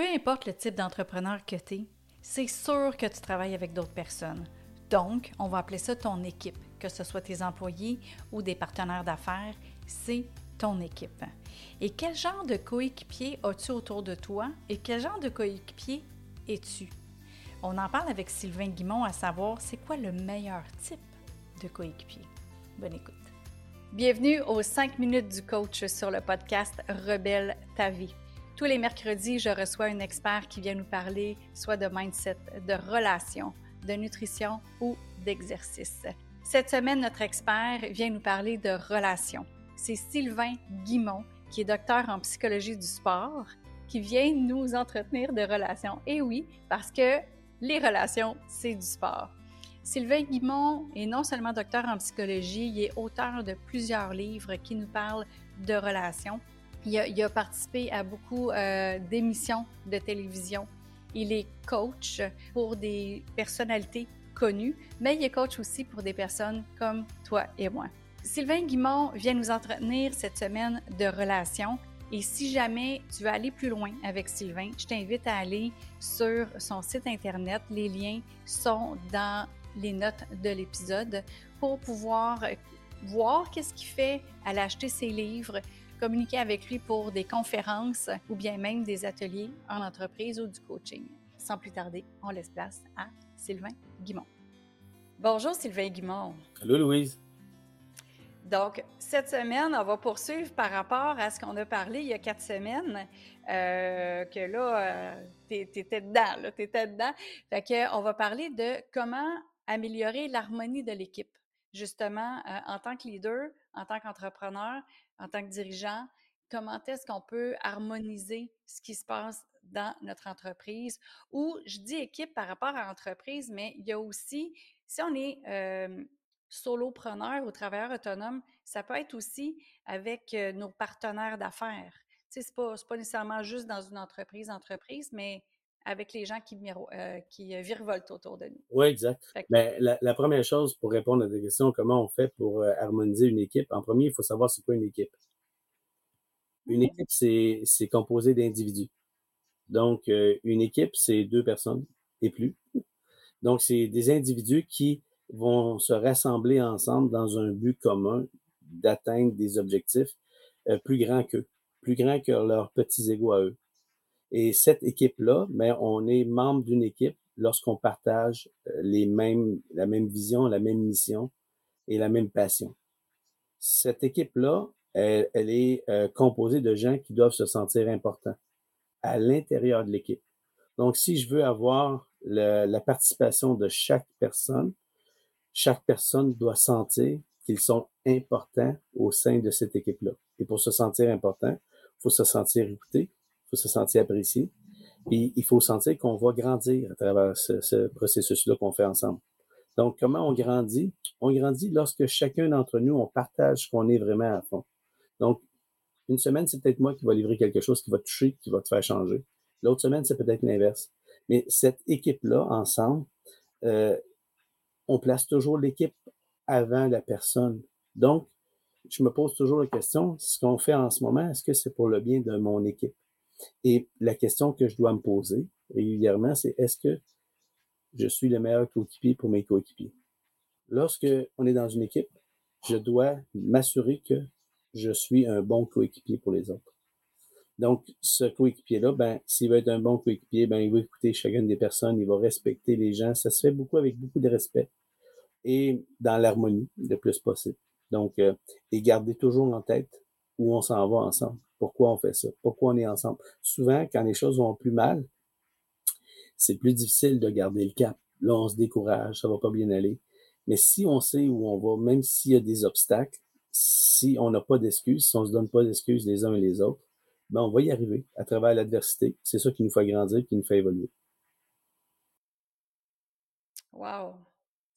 Peu importe le type d'entrepreneur que tu es, c'est sûr que tu travailles avec d'autres personnes. Donc, on va appeler ça ton équipe, que ce soit tes employés ou des partenaires d'affaires, c'est ton équipe. Et quel genre de coéquipier as-tu autour de toi et quel genre de coéquipier es-tu? On en parle avec Sylvain Guimont à savoir c'est quoi le meilleur type de coéquipier. Bonne écoute. Bienvenue aux 5 minutes du coach sur le podcast Rebelle ta vie. Tous les mercredis, je reçois un expert qui vient nous parler soit de mindset, de relations, de nutrition ou d'exercice. Cette semaine, notre expert vient nous parler de relations. C'est Sylvain Guimont, qui est docteur en psychologie du sport, qui vient nous entretenir de relations. Et oui, parce que les relations, c'est du sport. Sylvain Guimont est non seulement docteur en psychologie, il est auteur de plusieurs livres qui nous parlent de relations. Il a, participé à beaucoup euh, d'émissions de télévision. Il est coach pour des personnalités connues, mais il est coach aussi pour des personnes comme toi et moi. Sylvain Guimont vient nous entretenir cette semaine de relations. Et si jamais tu veux aller plus loin avec Sylvain, je t'invite à aller sur son site Internet. Les liens sont dans les notes de l'épisode pour pouvoir voir qu'est-ce qu'il fait, à acheter ses livres, communiquer avec lui pour des conférences ou bien même des ateliers en entreprise ou du coaching. Sans plus tarder, on laisse place à Sylvain Guimont. Bonjour Sylvain Guimont. Allô Louise. Donc, cette semaine, on va poursuivre par rapport à ce qu'on a parlé il y a quatre semaines, euh, que là, euh, tu étais dedans, là, étais dedans. Fait que, on va parler de comment améliorer l'harmonie de l'équipe, justement, euh, en tant que leader, en tant qu'entrepreneur, en tant que dirigeant, comment est-ce qu'on peut harmoniser ce qui se passe dans notre entreprise? Ou je dis équipe par rapport à entreprise, mais il y a aussi, si on est solopreneur ou travailleur autonome, ça peut être aussi avec euh, nos partenaires d'affaires. Tu sais, c'est pas, pas nécessairement juste dans une entreprise, entreprise, mais avec les gens qui, euh, qui euh, virevoltent autour de nous. Oui, exact. Mais la, première chose pour répondre à des questions, comment on fait pour euh, harmoniser une équipe? En premier, il faut savoir c'est quoi une équipe. Une équipe, c'est composé d'individus. Donc, une équipe, c'est deux personnes et plus. Donc, c'est des individus qui vont se rassembler ensemble dans un but commun d'atteindre des objectifs plus grands qu'eux, plus grands que leurs petits égaux à eux. Et cette équipe-là, mais ben, on est membre d'une équipe lorsqu'on partage euh, les mêmes, la même vision, la même mission et la même passion. Cette équipe-là, elle, est euh, composée de gens qui doivent se sentir importants à l'intérieur de l'équipe. Donc, si je veux avoir la participation de chaque personne, chaque personne doit sentir qu'ils sont importants au sein de cette équipe-là. Et pour se sentir important, il faut se sentir écouté, faut se sentir apprécié. Puis il faut sentir qu'on va grandir à travers ce, processus-là qu'on fait ensemble. Donc, comment on grandit? On grandit lorsque chacun d'entre nous, on partage ce qu'on est vraiment à fond. Donc, une semaine, c'est peut-être moi qui va livrer quelque chose qui va te toucher, qui va te faire changer. L'autre semaine, c'est peut-être l'inverse. Mais cette équipe-là, ensemble, euh, on place toujours l'équipe avant la personne. Donc, je me pose toujours la question, ce qu'on fait en ce moment, est-ce que c'est pour le bien de mon équipe? Et la question que je dois me poser régulièrement, c'est est-ce que je suis le meilleur coéquipier pour mes coéquipiers? Lorsque on est dans une équipe, je dois m'assurer que je suis un bon coéquipier pour les autres. Donc, ce coéquipier-là, ben, s'il veut être un bon coéquipier, ben, il va écouter chacune des personnes, il va respecter les gens. Ça se fait beaucoup avec beaucoup de respect et dans l'harmonie le plus possible. Donc, euh, et garder toujours en tête où on s'en va ensemble. Pourquoi on fait ça? Pourquoi on est ensemble? Souvent, quand les choses vont plus mal, c'est plus difficile de garder le cap. Là, on se décourage, ça va pas bien aller. Mais si on sait où on va, même s'il y a des obstacles, si on n'a pas d'excuses, si on se donne pas d'excuses les uns et les autres, ben on va y arriver à travers l'adversité. C'est ça qui nous fait grandir, qui nous fait évoluer. Wow!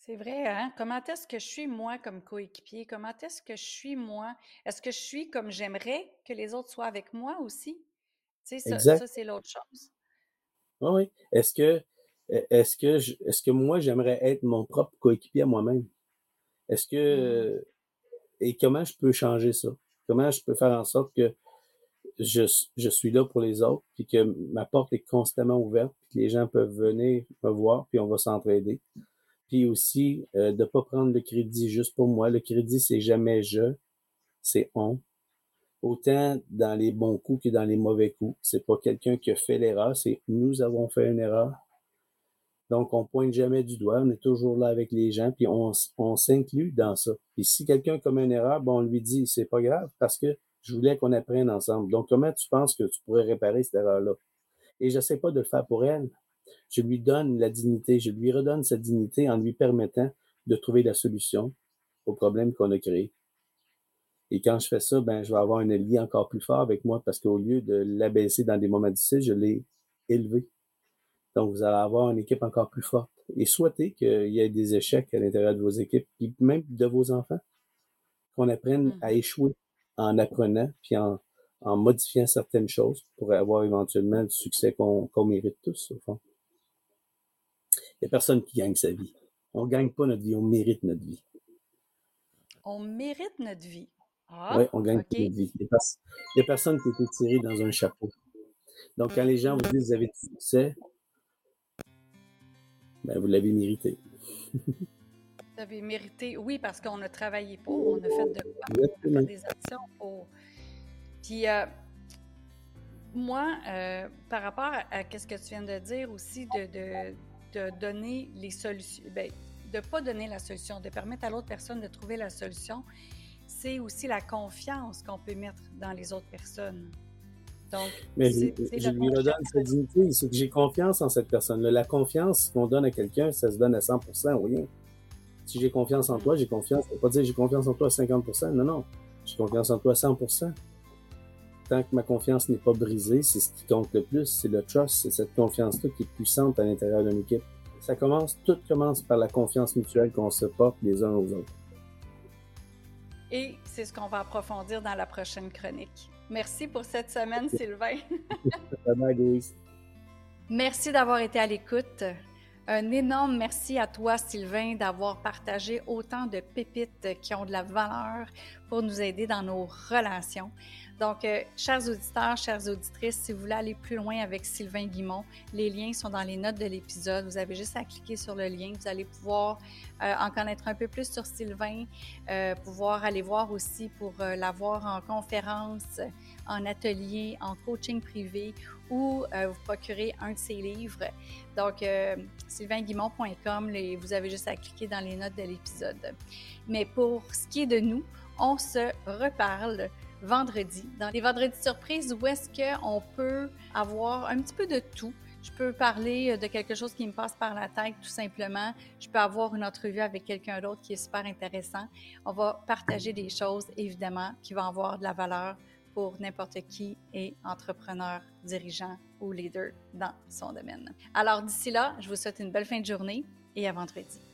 C'est vrai, hein? Comment est-ce que je suis moi comme coéquipier? Comment est-ce que je suis moi? Est-ce que je suis comme j'aimerais que les autres soient avec moi aussi? Tu sais, ça, c'est l'autre chose. Oui, oui. Est-ce que, est-ce que, est-ce que moi, j'aimerais être mon propre coéquipier à moi-même? Est-ce que, mmh. et comment je peux changer ça? Comment je peux faire en sorte que je, je suis là pour les autres, puis que ma porte est constamment ouverte, puis que les gens peuvent venir me voir, puis on va s'entraider? Puis aussi, euh, de pas prendre le crédit juste pour moi. Le crédit, c'est jamais je, c'est on. Autant dans les bons coups que dans les mauvais coups. C'est pas quelqu'un qui a fait l'erreur, c'est nous avons fait une erreur. Donc, on pointe jamais du doigt, on est toujours là avec les gens, puis on, s'inclut dans ça. Puis si quelqu'un commet une erreur, on lui dit, c'est pas grave, parce que je voulais qu'on apprenne ensemble. Donc, comment tu penses que tu pourrais réparer cette erreur-là? Et je sais pas de le faire pour elle. Je lui donne la dignité, je lui redonne sa dignité en lui permettant de trouver la solution au problème qu'on a créé. Et quand je fais ça, ben, je vais avoir un allié encore plus fort avec moi parce qu'au lieu de l'abaisser dans des moments difficiles, je l'ai élevé. Donc, vous allez avoir une équipe encore plus forte. Et souhaitez qu'il y ait des échecs à l'intérieur de vos équipes, puis même de vos enfants. Qu'on apprenne à mmh. échouer en apprenant, puis en, en modifiant certaines choses pour avoir éventuellement le succès qu'on mérite tous, au fond. Il n'y a personne qui gagne sa vie. On ne gagne pas notre vie, on mérite notre vie. On mérite notre vie. Ah, oui, on gagne notre vie. Il n'y a, personne qui est tiré dans un chapeau. Donc, quand les gens vous disent vous avez du succès, ben, vous l'avez mérité. Vous avez mérité, oui, parce qu'on a travaillé pour, on a fait de quoi, on a fait des actions pour. Puis, euh, moi, euh, par rapport à, ce que tu viens de dire aussi, de, de, donner les solutions, ben, de ne pas donner la solution, de permettre à l'autre personne de trouver la solution, c'est aussi la confiance qu'on peut mettre dans les autres personnes. Donc, Mais je, lui redonne cette dignité, c'est que j'ai confiance en cette personne-là. La confiance qu'on donne à quelqu'un, ça se donne à 100 ou rien. Si j'ai confiance en toi, j'ai confiance. Ça veut pas dire j'ai confiance en toi à 50% Non, non. J'ai confiance en toi à 100 Tant que ma confiance n'est pas brisée, c'est ce qui compte le plus. C'est le trust, c'est cette confiance-là qui est puissante à l'intérieur d'une équipe. Ça commence, tout commence par la confiance mutuelle qu'on se porte les uns aux autres. Et c'est ce qu'on va approfondir dans la prochaine chronique. Merci pour cette semaine, Sylvain. Merci d'avoir été à l'écoute. Un énorme merci à toi, Sylvain, d'avoir partagé autant de pépites qui ont de la valeur pour nous aider dans nos relations. Donc, euh, chers auditeurs, chères auditrices, si vous voulez aller plus loin avec Sylvain Guimont, les liens sont dans les notes de l'épisode. Vous avez juste à cliquer sur le lien. Vous allez pouvoir euh, en connaître un peu plus sur Sylvain, euh, pouvoir aller voir aussi pour l'avoir en conférence, en atelier, en coaching privé ou vous procurer un de ses livres. Donc, sylvainguimont.com, vous avez juste à cliquer dans les notes de l'épisode. Mais pour ce qui est de nous, on se reparle vendredi, dans les vendredis surprises, où est-ce qu'on peut avoir un petit peu de tout? Je peux parler euh, de quelque chose qui me passe par la tête, tout simplement. Je peux avoir une entrevue avec quelqu'un d'autre qui est super intéressant. On va partager des choses, évidemment, qui vont avoir de la valeur pour n'importe qui est entrepreneur, dirigeant ou leader dans son domaine. Alors d'ici là, je vous souhaite une belle fin de journée et à vendredi.